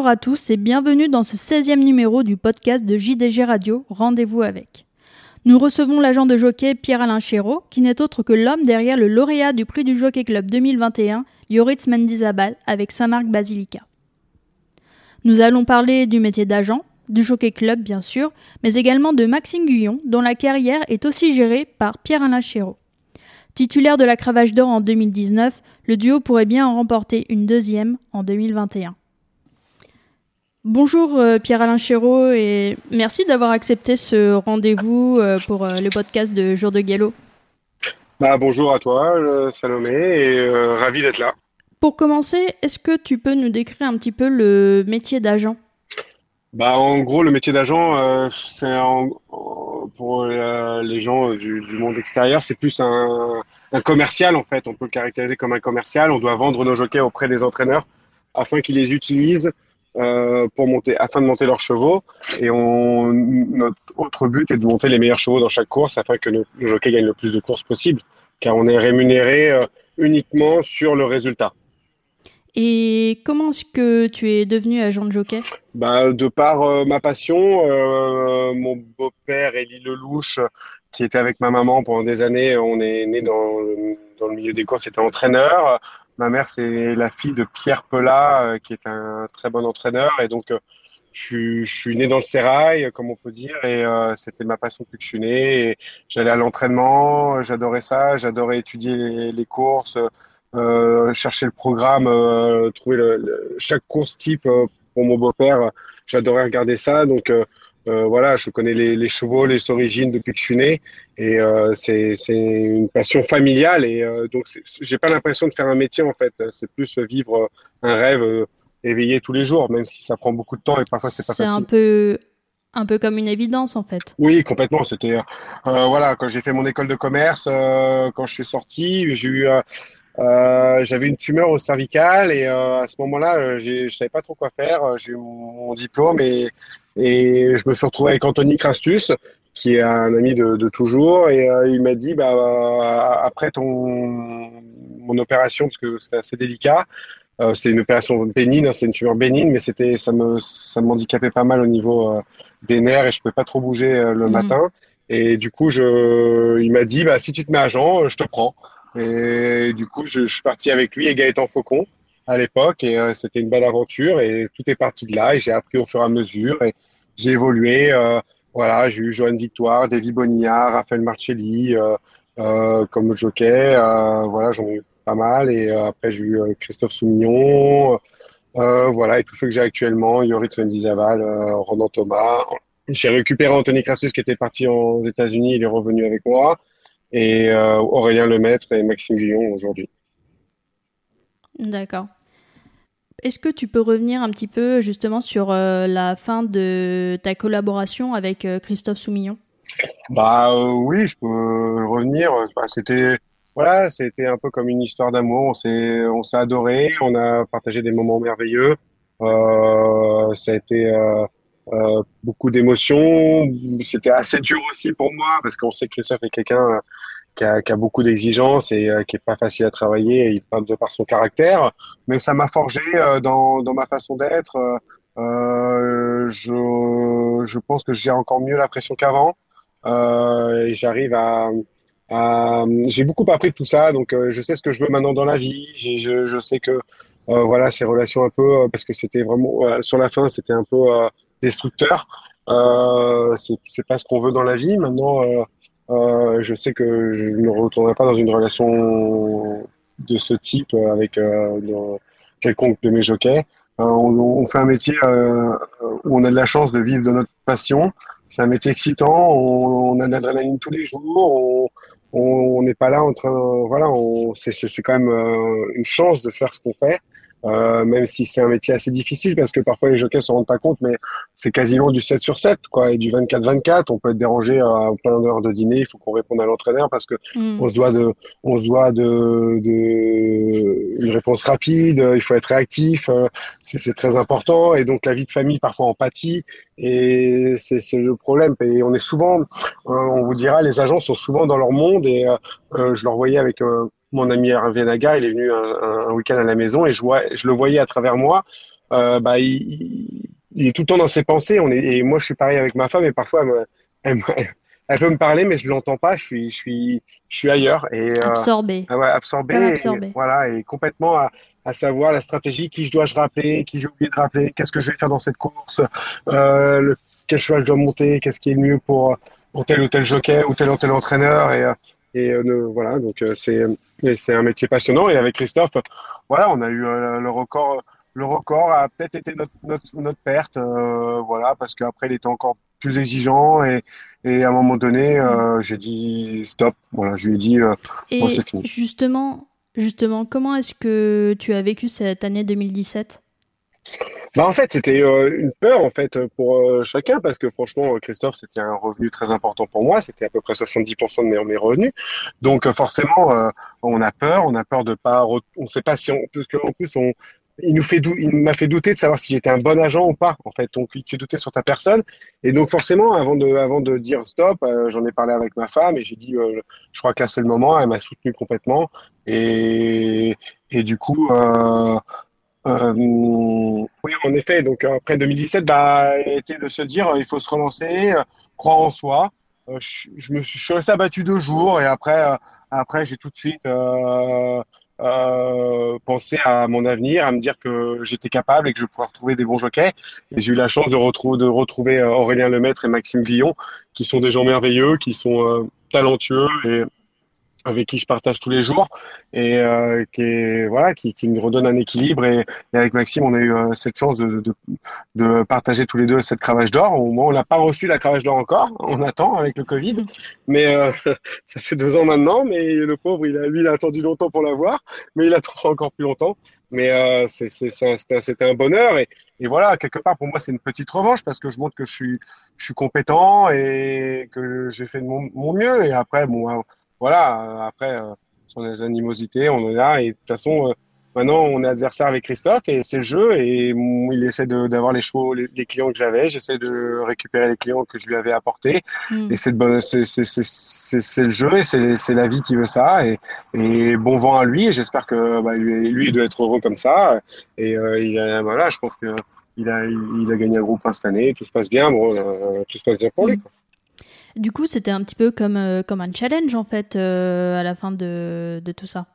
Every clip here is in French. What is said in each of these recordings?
Bonjour à tous et bienvenue dans ce 16e numéro du podcast de JDG Radio, Rendez-vous avec. Nous recevons l'agent de jockey Pierre-Alain Chéreau, qui n'est autre que l'homme derrière le lauréat du prix du Jockey Club 2021, Yoritz Mendizabal, avec Saint-Marc Basilica. Nous allons parler du métier d'agent, du Jockey Club bien sûr, mais également de Maxime Guyon, dont la carrière est aussi gérée par Pierre-Alain Chéreau. Titulaire de la cravache d'or en 2019, le duo pourrait bien en remporter une deuxième en 2021. Bonjour euh, Pierre-Alain Chéreau et merci d'avoir accepté ce rendez-vous euh, pour euh, le podcast de Jour de Gallo. Bah, bonjour à toi Salomé et ravi d'être là. Pour commencer, est-ce que tu peux nous décrire un petit peu le métier d'agent? Bah, En gros, le métier d'agent, c'est pour les gens du, monde extérieur, c'est plus un, un commercial en fait. On peut le caractériser comme un commercial. On doit vendre nos jockeys auprès des entraîneurs afin qu'ils les utilisent euh, pour monter, afin de monter leurs chevaux. Et on, notre autre but est de monter les meilleurs chevaux dans chaque course afin que nos, jockeys gagnent le plus de courses possible, car on est rémunéré euh, uniquement sur le résultat. Et comment est-ce que tu es devenu agent de jockey? Bah, De par euh, ma passion, mon beau-père Élie Lelouch, qui était avec ma maman pendant des années, on est né dans, dans le milieu des courses, était entraîneur. Ma mère, c'est la fille de Pierre Pelat, euh, qui est un très bon entraîneur. Et donc, euh, je, suis né dans le sérail, comme on peut dire, et euh, c'était ma passion depuis que je suis né. J'allais à l'entraînement, j'adorais ça, j'adorais étudier les, courses, chercher le programme, trouver chaque course type pour mon beau-père. J'adorais regarder ça, donc euh, voilà, je connais les, chevaux, les origines depuis que je suis né, et euh, c'est une passion familiale. Et euh, donc, j'ai pas l'impression de faire un métier en fait. C'est plus vivre un rêve éveillé tous les jours, même si ça prend beaucoup de temps et parfois c'est pas facile. C'est un peu un peu comme une évidence en fait. Oui, complètement. C'était voilà quand j'ai fait mon école de commerce, quand je suis sorti, j'ai eu j'avais une tumeur au cervical et à ce moment-là, je savais pas trop quoi faire. J'ai eu mon diplôme et et je me suis retrouvé avec Anthony Crastus, qui est un ami de, toujours, et euh, il m'a dit, bah, euh, après ton mon opération, parce que c'était assez délicat, euh, c'était une opération bénigne, hein, c'est une tumeur bénigne, mais c'était ça me ça m'handicapait pas mal au niveau des nerfs et je pouvais pas trop bouger le mhm. matin. Et du coup, je, il m'a dit, bah, si tu te mets à Jean, je te prends. Et du coup, je, je suis parti avec lui et Gaëtan Faucon à l'époque et euh, c'était une belle aventure et tout est parti de là et j'ai appris au fur et à mesure et j'ai évolué. Euh, voilà, j'ai eu Joanne Victoire, David Bonilla, Raphaël Marcelli euh, comme jockey. voilà, j'en ai eu pas mal et après j'ai eu Christophe Soumillon. voilà, et tous ceux que j'ai actuellement, Yoritz Mendizaval, Ronan Thomas. J'ai récupéré Anthony Crassus qui était parti aux États-Unis, il est revenu avec moi. Et Aurélien Lemaître et Maxime Guillon aujourd'hui. D'accord. Est-ce que tu peux revenir un petit peu justement sur euh, la fin de ta collaboration avec euh, Christophe Soumillon? Bah euh, oui, je peux revenir. C'était voilà, c'était un peu comme une histoire d'amour. On s'est on s'est adoré, on a partagé des moments merveilleux. ça a été beaucoup d'émotions. C'était assez dur aussi pour moi parce qu'on sait que Christophe est quelqu'un qui a, beaucoup d'exigences et euh, qui est pas facile à travailler il parle de par son caractère. Mais ça m'a forgé euh, dans, dans ma façon d'être euh, je, je pense que j'ai encore mieux la pression qu'avant. Et j'arrive à, à j'ai beaucoup appris de tout ça donc je sais ce que je veux maintenant dans la vie. Je, je sais que voilà ces relations un peu parce que c'était vraiment sur la fin c'était un peu destructeur. Euh, c'est pas ce qu'on veut dans la vie. Maintenant euh, je sais que je ne retournerai pas dans une relation de ce type avec euh, quelconque de mes jockeys. Euh, on, fait un métier où on a de la chance de vivre de notre passion. C'est un métier excitant. On, a de l'adrénaline tous les jours. On n'est pas là en train, voilà, c'est quand même une chance de faire ce qu'on fait. Euh, même si c'est un métier assez difficile parce que parfois les jockeys se rendent pas compte, mais c'est quasiment du 7 sur 7, quoi, et du 24-24. On peut être dérangé à plein d'heures de dîner, il faut qu'on réponde à l'entraîneur parce que mm. on se doit de, on se doit de, de une réponse rapide, il faut être réactif, euh, c'est très important, et donc la vie de famille parfois en pâtit, et c'est le problème. Et on est souvent, euh, on vous dira, les agents sont souvent dans leur monde, et je leur voyais avec mon ami Hervé Naga, il est venu un, un week-end à la maison et je, vois, je le voyais à travers moi. Euh, bah, il, il, est tout le temps dans ses pensées. On est, et moi, je suis pareil avec ma femme et parfois, elle, elle, peut me parler, mais je l'entends pas. Je suis, je suis, je suis ailleurs. Et, euh, absorbé. ouais, absorbé. Et, voilà, et complètement à, à, savoir la stratégie, qui je dois-je rappeler, qui j'ai oublié de rappeler, qu'est-ce que je vais faire dans cette course, euh, le, quel cheval je dois monter, qu'est-ce qui est le mieux pour, pour tel ou tel jockey ou tel ou tel entraîneur. Et, euh, et euh, voilà, donc euh, c'est c'est un métier passionnant. Et avec Christophe, voilà, on a eu euh, le record. Le record a peut-être été notre, notre, notre perte, voilà, parce qu'après il était encore plus exigeant et, et à un moment donné, j'ai dit stop. Voilà, je lui ai dit et c'est fini. Justement, justement, comment est-ce que tu as vécu cette année 2017 bah en fait, c'était euh, une peur en fait pour euh, chacun parce que franchement, Christophe, c'était un revenu très important pour moi. C'était à peu près 70% de mes, revenus. Donc euh, forcément, on a peur. On a peur de pas. On ne sait pas si on. Parce qu'en plus, on. Il nous fait il m'a fait douter de savoir si j'étais un bon agent ou pas. En fait, donc fait douter sur ta personne. Et donc forcément, avant de avant de dire stop, j'en ai parlé avec ma femme et j'ai dit, je crois que là c'est le moment. Elle m'a soutenu complètement. Et et du coup. Euh, euh, oui, en effet. Donc après 2017, bah, était de se dire, il faut se relancer, euh, croire en soi. Euh, je, me suis, je suis resté abattu deux jours et après, euh, après j'ai tout de suite euh, pensé à mon avenir, à me dire que j'étais capable et que je pouvais retrouver des bons jockeys. Et j'ai eu la chance de retrouver Aurélien Lemaître et Maxime Guillon, qui sont des gens merveilleux, qui sont talentueux et avec qui je partage tous les jours et euh, qui est, voilà qui, qui, me redonne un équilibre et, et, avec Maxime on a eu euh, cette chance de, de, de, partager tous les deux cette cravache d'or. Au moins on n'a pas reçu la cravache d'or encore. On attend avec le Covid. Mais euh, ça fait deux ans maintenant mais le pauvre il a lui il a attendu longtemps pour l'avoir mais il attendra encore plus longtemps. Mais euh, c'était un, bonheur et, et voilà quelque part pour moi c'est une petite revanche parce que je montre que je suis je suis compétent et que j'ai fait de mon, mon mieux. Et après bon voilà, euh, après, euh, sur les animosités, on en a. Et de toute façon, euh, maintenant, on est adversaire avec Christophe et c'est le jeu. Et il essaie d'avoir les chevaux, les, clients que j'avais. J'essaie de récupérer les clients que je lui avais apportés. Mm. Et c'est le jeu et c'est la vie qui veut ça. Et, et, bon vent à lui. Et j'espère que bah, lui, lui, il doit être heureux comme ça. Et il voilà, je pense que il a, il a gagné un groupe cette année. Tout se passe bien. Bon, tout se passe bien pour lui. Quoi. Du coup, c'était un petit peu comme, euh, comme un challenge, en fait, euh, à la fin de, de, tout ça.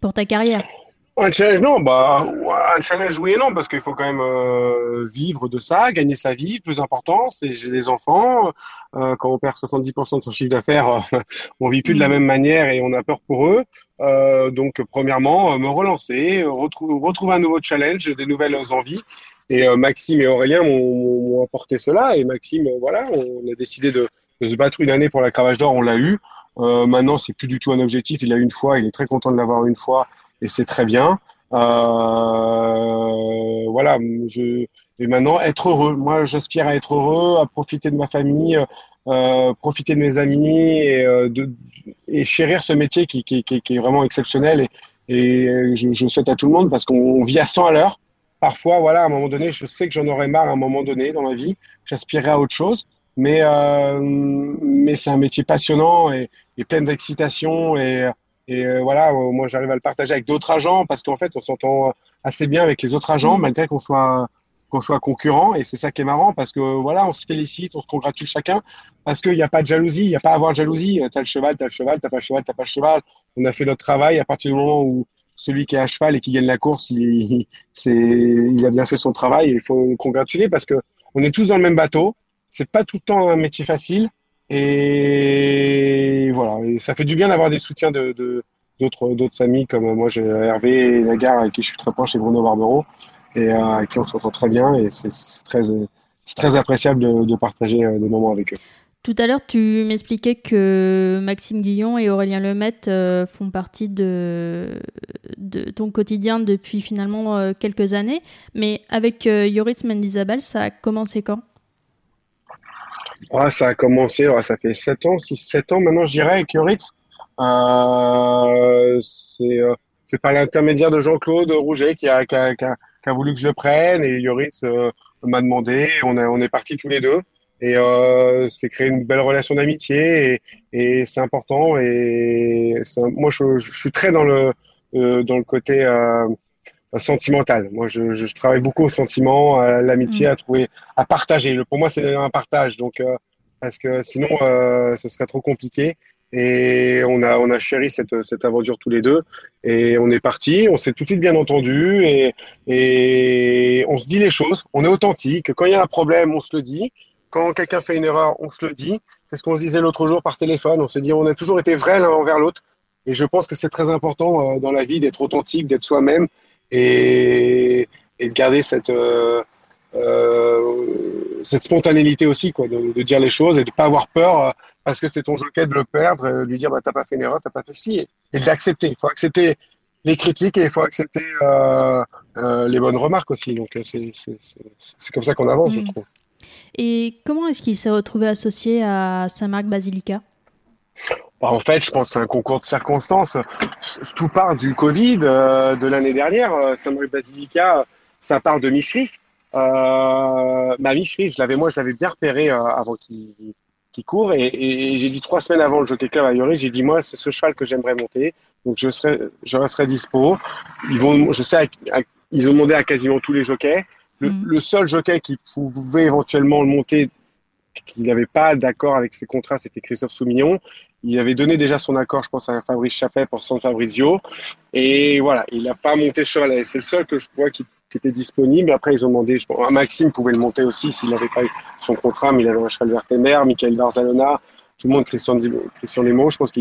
Pour ta carrière. Un challenge, non. Bah, un challenge, oui et non, parce qu'il faut quand même euh, vivre de ça, gagner sa vie. Plus important, c'est j'ai des enfants. quand on perd 70% de son chiffre d'affaires, on vit plus de la mm. même manière et on a peur pour eux. donc, premièrement, me relancer, retrouver un nouveau challenge, des nouvelles envies. Et euh, Maxime et Aurélien m'ont apporté cela. Et Maxime, euh, voilà, on a décidé de, de, se battre une année pour la cravache d'or. On l'a eu. Euh, maintenant, c'est plus du tout un objectif. Il l'a une fois. Il est très content de l'avoir une fois. Et c'est très bien. Euh, voilà. Je, et maintenant, être heureux. Moi, j'aspire à être heureux, à profiter de ma famille, euh, profiter de mes amis et, de, et chérir ce métier qui, qui, qui, est vraiment exceptionnel. Et, et je, je souhaite à tout le monde parce qu'on vit à 100 à l'heure parfois, voilà, à un moment donné, je sais que j'en aurais marre à un moment donné dans ma vie. J'aspirerais à autre chose. Mais, euh, mais c'est un métier passionnant et, et plein d'excitation. Et, et euh, voilà, moi, j'arrive à le partager avec d'autres agents parce qu'en fait, on s'entend assez bien avec les autres agents, mmh. malgré qu'on soit qu'on soit concurrent et c'est ça qui est marrant parce que voilà on se félicite on se congratule chacun parce qu'il n'y a pas de jalousie il n'y a pas à avoir de jalousie t'as le cheval t'as le cheval t'as pas le cheval t'as pas le cheval on a fait notre travail à partir du moment où celui qui est à cheval et qui gagne la course, il, a bien fait son travail. il faut le congratuler parce que on est tous dans le même bateau. C'est pas tout le temps un métier facile. Et voilà, ça fait du bien d'avoir des soutiens d'autres, amis comme moi, Hervé et Lagarde avec qui je suis très proche et Bruno Barbero et euh, avec qui on s'entend très bien et c'est, très, appréciable de, de partager euh, des moments avec eux. Tout à l'heure, tu m'expliquais que Maxime Guillon et Aurélien Lemaitre euh, font partie de, ton quotidien depuis finalement euh, quelques années. Mais avec euh, Yoritz Mendizabal, ça a commencé quand? Ça a commencé, ça fait 7 ans, 6-7 ans maintenant, je dirais, avec Yoritz. c'est pas l'intermédiaire de Jean-Claude Rouget qui a, voulu que je le prenne et Yoritz m'a demandé. On, on est partis tous les deux et euh, c'est créer une belle relation d'amitié et, et c'est important et moi je, je, suis très dans le euh, dans le côté euh, sentimental. Moi je, je, travaille beaucoup au sentiment à l'amitié mmh. à trouver à partager. Pour moi c'est un partage. Donc parce que sinon ce serait trop compliqué. Et on a on a chéri cette cette aventure tous les deux. Et on est parti. On s'est tout de suite bien entendu. Et et on se dit les choses. On est authentique. Quand il y a un problème on se le dit quand quelqu'un fait une erreur, on se le dit. C'est ce qu'on se disait l'autre jour par téléphone. On se dit, on a toujours été vrai l'un envers l'autre. Et je pense que c'est très important euh, dans la vie d'être authentique, d'être soi-même et, et, de garder cette, euh, euh, cette spontanéité aussi, quoi, de, de, dire les choses et de pas avoir peur parce que c'est ton jockey de le perdre, de lui dire bah t'as pas fait une erreur, t'as pas fait ci, et, de l'accepter. Il faut accepter les critiques et il faut accepter euh, les bonnes remarques aussi. Donc c'est comme ça qu'on avance, mmh. je mm. trouve. Et comment est-ce qu'il s'est retrouvé associé à Saint-Marc Basilica? Bah, en fait, je pense que c'est un concours de circonstances. Tout part du Covid euh, de l'année dernière. Euh, Saint-Marc Basilica, ça part de Michrif. Euh, bah, Michrif, je l'avais, moi, je l'avais bien repéré euh, avant qu'il qu court. Et, j'ai dit trois semaines avant le Jockey Club à j'ai dit, moi, c'est ce cheval que j'aimerais monter. Donc, je serai, je resterai dispo. Ils vont, je sais, ils ont demandé à quasiment tous les jockeys. Le, mmh. le, seul jockey qui pouvait éventuellement le monter, qui n'avait pas d'accord avec ses contrats, c'était Christophe Soumillon. Il avait donné déjà son accord, je pense, à Fabrice Chappet pour San Fabrizio. Et voilà, il n'a pas monté ce cheval. C'est le seul que je vois qui, qui, était disponible. Après, ils ont demandé, je pense, Maxime pouvait le monter aussi s'il n'avait pas eu son contrat, mais il avait un cheval Vertemer, Michael Barzalona, tout le monde, Christian, Christian je pense que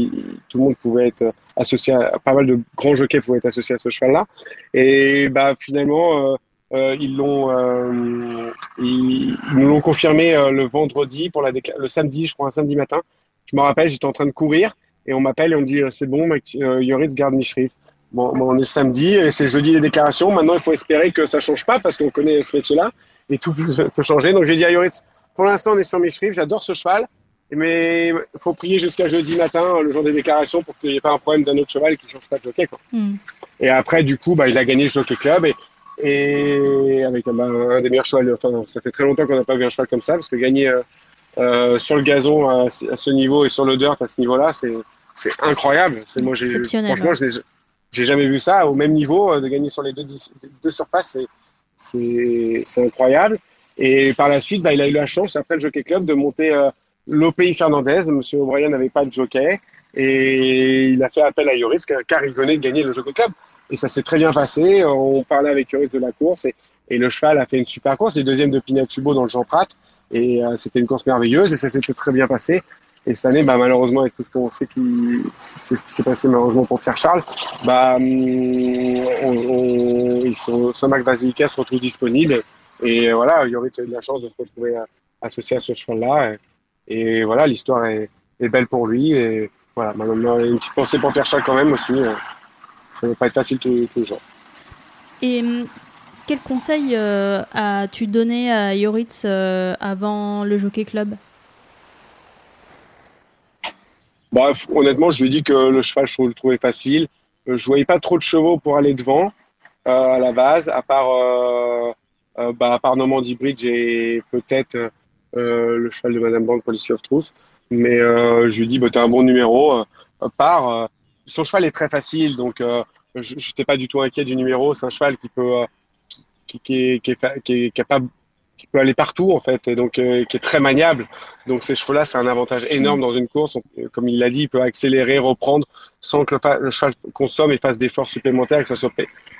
tout le monde pouvait être associé à, pas mal de grands jockeys pouvaient être associés à ce cheval-là. Et bah, finalement, euh, ils l'ont, euh, ils, ils, nous l'ont confirmé euh, le vendredi pour la le samedi, je crois un samedi matin. Je me rappelle, j'étais en train de courir et on m'appelle et on me dit c'est bon, Yoritz garde Michrif. Bon, bon, on est samedi et c'est jeudi les déclarations. Maintenant, il faut espérer que ça change pas parce qu'on connaît ce métier-là et tout peut changer. Donc j'ai dit à Yoritz, pour l'instant on est sur Michrif, j'adore ce cheval, mais il faut prier jusqu'à jeudi matin, le jour des déclarations, pour qu'il n'y ait pas un problème d'un autre cheval qui change pas de jockey. Quoi. Mm. Et après, du coup, bah, il a gagné le jockey club et et avec bah, un des meilleurs chevaux. Enfin, ça fait très longtemps qu'on n'a pas vu un cheval comme ça parce que gagner euh, euh, sur le gazon à, à, ce niveau et sur le dirt à ce niveau-là, c'est c'est incroyable. C'est moi, j'ai franchement, je j'ai jamais vu ça au même niveau euh, de gagner sur les deux, deux surfaces. C'est c'est incroyable. Et par la suite, bah, il a eu la chance après le Jockey Club de monter euh, l'OPI Fernandez. Monsieur O'Brien n'avait pas de jockey et il a fait appel à Yoris car il venait de gagner le Jockey Club et ça s'est très bien passé. On parlait avec Yoris de la course et, et, le cheval a fait une super course. Est deuxième de Pinatubo dans le Jean Prat et euh, c'était une course merveilleuse et ça s'était très bien passé. Et cette année, bah, malheureusement, avec tout ce qu'on sait qui, s'est passé malheureusement pour Pierre Charles, bah, hum, on, ils sont, Somac Basilica se retrouve disponible. Et voilà, Yoris a eu de la chance de se retrouver euh, associé à ce cheval-là. Et, et, voilà, l'histoire est, belle pour lui. Et voilà, une petite pensée pour Pierre Charles quand même aussi. Ça ne va pas être facile tous, tous les jours. Et hum, quel conseil euh, as-tu donné à Yoritz euh, avant le Jockey Club? Bah, Honnêtement, je lui ai dit que le cheval, je le trouvais facile. Euh, je voyais pas trop de chevaux pour aller devant euh, à la base, à part, bah, à part Normandie Bridge et peut-être le cheval de Madame Bank, Policy of Truth. Mais je lui ai dit, bah, tu as un bon numéro, part son cheval est très facile, donc euh, je n'étais pas du tout inquiet du numéro. C'est un cheval qui peut, euh, qui, qui, est, qui, est, qui, est, capable, qui peut aller partout en fait, et donc euh, qui est très maniable. Donc ces chevaux-là, c'est un avantage énorme dans une course. Comme il l'a dit, il peut accélérer, reprendre sans que le, cheval consomme et fasse d'efforts supplémentaires, que ça soit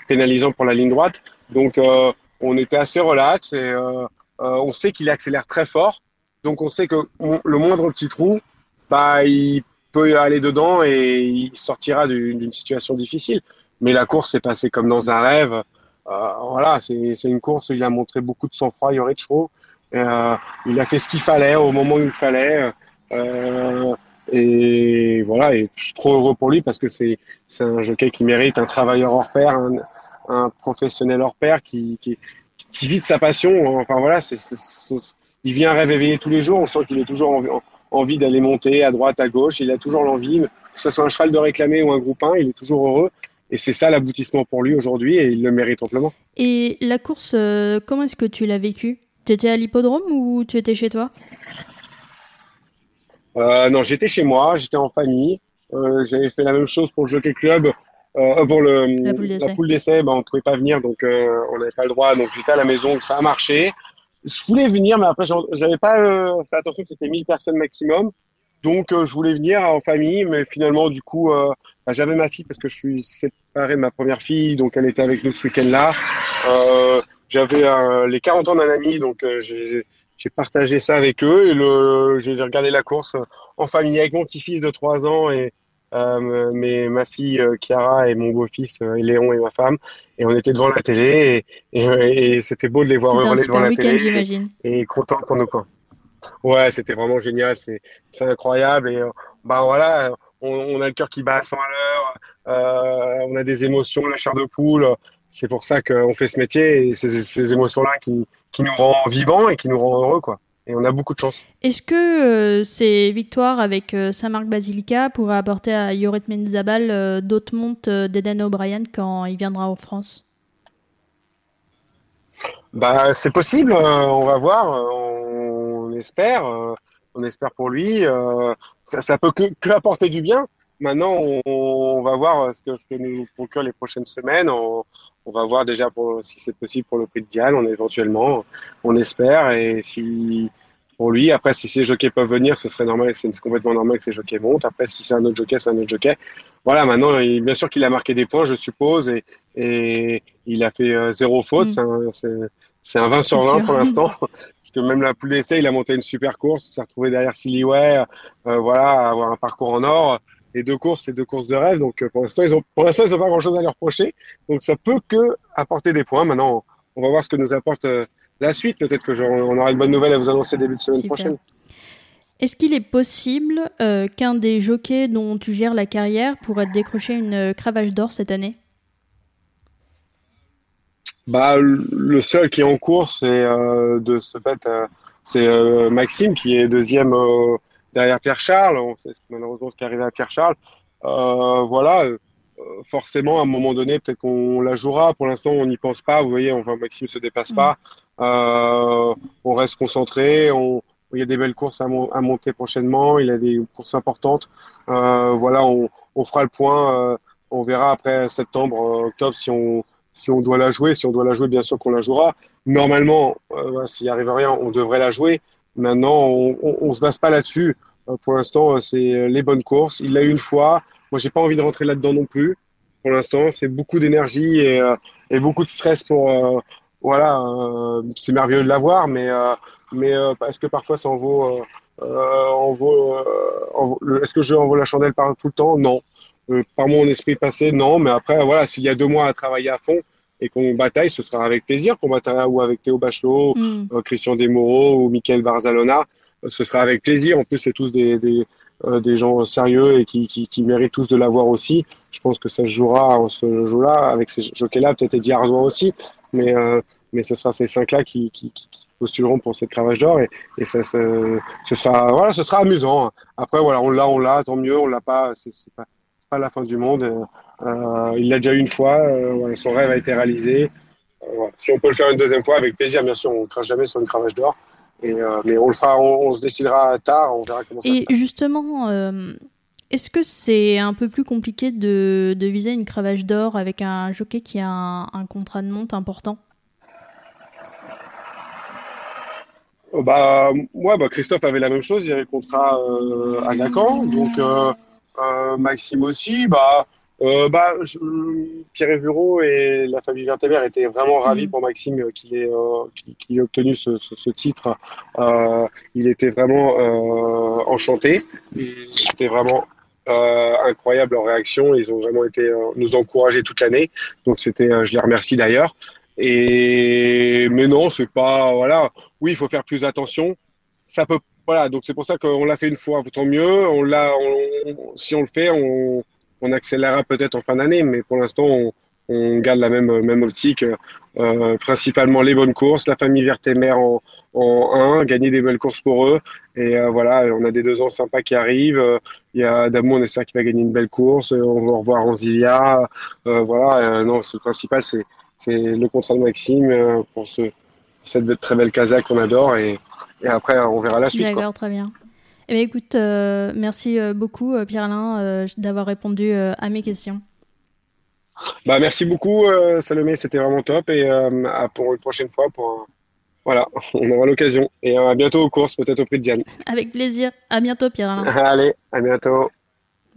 pénalisant pour la ligne droite. Donc euh, on était assez relax et euh, on sait qu'il accélère très fort. Donc on sait que le moindre petit trou, bah il peut aller dedans et il sortira d'une situation difficile. Mais la course s'est passée comme dans un rêve. Euh, voilà, c'est une course où il a montré beaucoup de sang-froid, Yorick, je trouve. Euh, il a fait ce qu'il fallait au moment où il fallait. et voilà, et je suis trop heureux pour lui parce que c'est un jockey qui mérite un travailleur hors pair, un, professionnel hors pair qui, vit de sa passion. Enfin voilà, c'est, il vient rêver tous les jours. On sent qu'il est toujours envie, envie d'aller monter à droite, à gauche. Il a toujours l'envie, que ce soit un cheval de réclamer ou un groupe 1, il est toujours heureux. Et c'est ça l'aboutissement pour lui aujourd'hui et il le mérite amplement. Et la course, euh, comment est-ce que tu l'as vécue? Tu étais à l'hippodrome ou tu étais chez toi? Euh, Non, j'étais chez moi, j'étais en famille. Euh, j'avais fait la même chose pour le Jockey Club. Pour le, la poule d'essai, ben, on ne pouvait pas venir, donc on n'avait pas le droit. Donc j'étais à la maison, ça a marché. Je voulais venir, mais après j'avais pas euh, fait attention que c'était 1000 personnes maximum. Donc euh, je voulais venir en famille, mais finalement du coup ben, j'avais ma fille parce que je suis séparé de ma première fille, donc elle était avec nous ce week-end-là. j'avais les 40 ans d'un ami, donc j'ai j'ai partagé ça avec eux et j'ai regardé la course en famille avec mon petit-fils de 3 ans et, euh, mais ma fille euh, Chiara et mon beau-fils euh, Léon et ma femme. Et on était devant la télé et, et, c'était beau de les voir hurler devant la télé. j'imagine. Et, content pour nous quoi. Ouais, c'était vraiment génial, c'est incroyable et bah voilà, on, on, a le cœur qui bat à 100 à l'heure, euh, on a des émotions, la chair de poule. C'est pour ça qu'on fait ce métier et c'est ces émotions-là qui, qui nous rend vivants et qui nous rend heureux quoi et on a beaucoup de chance. Est-ce que euh, ces victoires avec euh, Saint-Marc Basilica pourraient apporter à Yorit Menzabal euh, d'autres montes d'Eden O'Brien quand il viendra en France? Bah, C'est possible, on va voir, on, espère, on espère pour lui. ça, ça peut que, que apporter du bien. Maintenant, on, va voir ce que, ce que nous procure les prochaines semaines. On, on va voir déjà pour, si c'est possible pour le prix de Dial, on éventuellement, on espère. Et si pour lui, après, si ces jockeys peuvent venir, ce serait normal, c'est complètement normal que ces jockeys montent. Après, si c'est un autre jockey, c'est un autre jockey. Voilà, maintenant, il, bien sûr qu'il a marqué des points, je suppose, et, et il a fait euh, zéro faute. Mm. C'est un, un 20 sur 20 pour l'instant, parce que même la poule d'essai, il a monté une super course, il s'est retrouvé derrière Silliway, euh, voilà, avoir un parcours en or les deux courses, c'est deux courses de rêve. Donc, euh, pour l'instant, ils ont, pour l'instant, ils n'ont pas grand chose à leur reprocher. Donc, ça peut que apporter des points. Maintenant, on va voir ce que nous apporte euh, la suite. Peut-être que on aura une bonne nouvelle à vous annoncer début de semaine prochaine. Est-ce qu'il est possible euh, qu'un des jockeys dont tu gères la carrière pourrait décrocher une cravache d'or cette année? Bah, le seul qui est en course, et de ce fait, c'est Maxime qui est deuxième derrière Pierre Charles. On sait malheureusement ce qui est arrivé à Pierre Charles. Euh, voilà, euh, forcément, à un moment donné, peut-être qu'on la jouera. Pour l'instant, on n'y pense pas. Vous voyez, enfin, Maxime se dépasse mm. pas. Euh, on reste concentré. On, il y a des belles courses à, à, monter prochainement. Il y a des courses importantes. Euh, voilà, on, on, fera le point. Euh, on verra après septembre, octobre si on si on doit la jouer. Si on doit la jouer, bien sûr qu'on la jouera. Normalement, s'il arrive rien, on devrait la jouer. Maintenant, on, on, on se base pas là-dessus. Euh, pour l'instant, euh, c'est euh, les bonnes courses. Il l'a eu une fois. Moi, j'ai pas envie de rentrer là-dedans non plus. Pour l'instant, c'est beaucoup d'énergie et, et, beaucoup de stress pour. voilà, c'est merveilleux de l'avoir, mais mais est-ce que parfois ça en vaut, en vaut, est-ce que je en la chandelle par tout le temps? Non. par mon esprit passé, non. Mais après, voilà, s'il y a deux mois à travailler à fond, et qu'on bataille, ce sera avec plaisir qu'on bataille ou avec Théo Bachelot, mm. euh, Christian Desmoreaux ou Michael Barzalona. Euh, ce sera avec plaisir. En plus, c'est tous des, des, euh, des, gens sérieux et qui, qui, qui, méritent tous de l'avoir aussi. Je pense que ça se jouera ce jeu-là avec ces jockeys-là, peut-être Eddie Ardois aussi, mais mais ce sera ces cinq-là qui, qui, qui, postuleront pour cette cravache d'or et, et ça, ce sera voilà, ce sera amusant. Après voilà, on l'a, on l'a, tant mieux. On l'a pas, c'est pas pas la fin du monde. Euh, il l'a déjà eu une fois, euh, son rêve a été réalisé. Euh, si on peut le faire une deuxième fois, avec plaisir, bien sûr, on ne crache jamais sur une cravache d'or. Mais on le fera, on, se décidera tard, on verra comment ça Et justement, est-ce que c'est un peu plus compliqué de, de viser une cravache d'or avec un jockey qui a un, contrat de monte important? Bah, moi, bah, Christophe avait la même chose, il avait le contrat à Lacan, donc euh, Maxime aussi, bah, euh, bah, Pierre Bureau et la famille Verteber étaient vraiment ravis mm. pour Maxime euh, qu'il ait, ait, obtenu ce, ce, ce titre. il était vraiment enchanté. C'était vraiment incroyable leur réaction. Ils ont vraiment été nous encourager toute l'année. Donc c'était, je les remercie d'ailleurs. Et mais non, c'est pas voilà. Oui, il faut faire plus attention. Ça peut voilà, donc c'est pour ça qu'on l'a fait une fois, tant mieux. On l'a, si on le fait, on, on accélérera peut-être en fin d'année, mais pour l'instant, on, on, garde la même, même optique. Euh, principalement les bonnes courses, la famille verte et mère en, en 1, gagner des belles courses pour eux. Et euh, voilà, on a des deux ans sympas qui arrivent. Il y a Damou, on espère qu'il va gagner une belle course. On va revoir Anzilia. Euh, voilà, non, le principal, c'est le contrat de Maxime pour ce, cette très belle Kazakh qu'on adore. Et, et après, on verra la suite. D'accord, très bien. Eh bien, écoute, euh, merci euh, beaucoup, euh, Pierre-Alain, d'avoir répondu à mes questions. Bah, merci beaucoup, Salomé, c'était vraiment top. Et pour une prochaine fois, pour voilà, on aura l'occasion. Et à bientôt aux courses, peut-être au prix de Diane. Avec plaisir. À bientôt, Pierre-Alain. Allez, à bientôt.